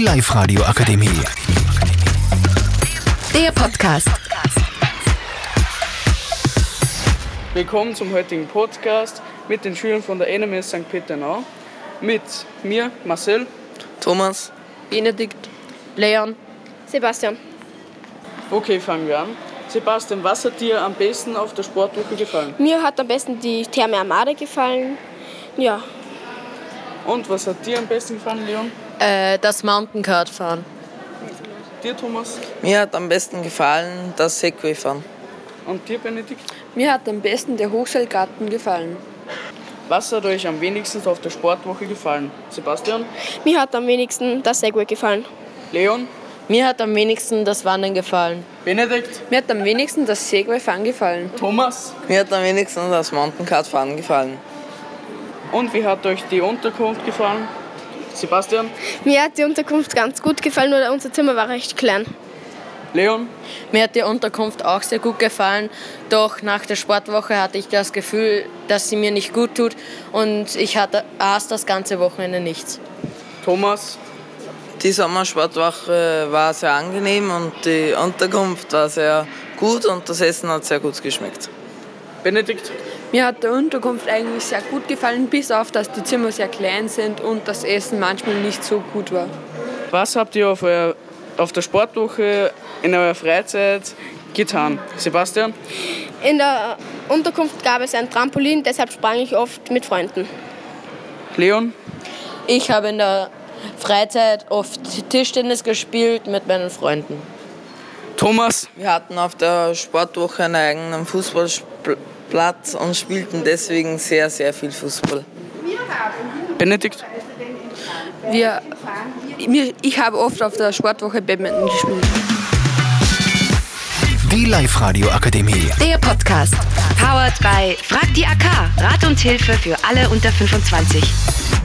Die Live-Radio Akademie. Der Podcast. Willkommen zum heutigen Podcast mit den Schülern von der NMS St. Peter-Nau. Mit mir, Marcel. Thomas, Benedikt, Leon, Sebastian. Okay, fangen wir an. Sebastian, was hat dir am besten auf der Sportwoche gefallen? Mir hat am besten die Therme Armada gefallen. Ja, Und was hat dir am besten gefallen, Leon? Äh, das Mountain Kart fahren. Dir, Thomas? mir hat am besten gefallen das Segway fahren. Und dir, Benedikt? Mir hat am besten der Hochseilgarten gefallen. Was hat euch am wenigsten auf der Sportwoche gefallen? Sebastian? mir hat am wenigsten das Segway gefallen. Leon? Mir hat am wenigsten das Wandern gefallen. Benedikt? Mir hat am wenigsten das Segway-Fahren gefallen. Thomas? Mir hat am wenigsten das Mountain fahren gefallen. Und wie hat euch die Unterkunft gefallen? Sebastian? Mir hat die Unterkunft ganz gut gefallen, nur unser Zimmer war recht klein. Leon? Mir hat die Unterkunft auch sehr gut gefallen, doch nach der Sportwoche hatte ich das Gefühl, dass sie mir nicht gut tut und ich hatte aß das ganze Wochenende nichts. Thomas? Die Sommersportwoche war sehr angenehm und die Unterkunft war sehr gut und das Essen hat sehr gut geschmeckt. Benedikt? Mir hat der Unterkunft eigentlich sehr gut gefallen, bis auf dass die Zimmer sehr klein sind und das Essen manchmal nicht so gut war. Was habt ihr auf, euer, auf der Sportwoche in eurer Freizeit getan? Sebastian? In der Unterkunft gab es ein Trampolin, deshalb sprang ich oft mit Freunden. Leon? Ich habe in der Freizeit oft Tischtennis gespielt mit meinen Freunden. Thomas? Wir hatten auf der Sportwoche einen eigenen Fußballplatz und spielten deswegen sehr, sehr viel Fußball. Benedikt? Wir, mir, ich habe oft auf der Sportwoche Badminton gespielt. Die Live-Radio Akademie. Der Podcast. Powered by Frag die AK. Rat und Hilfe für alle unter 25.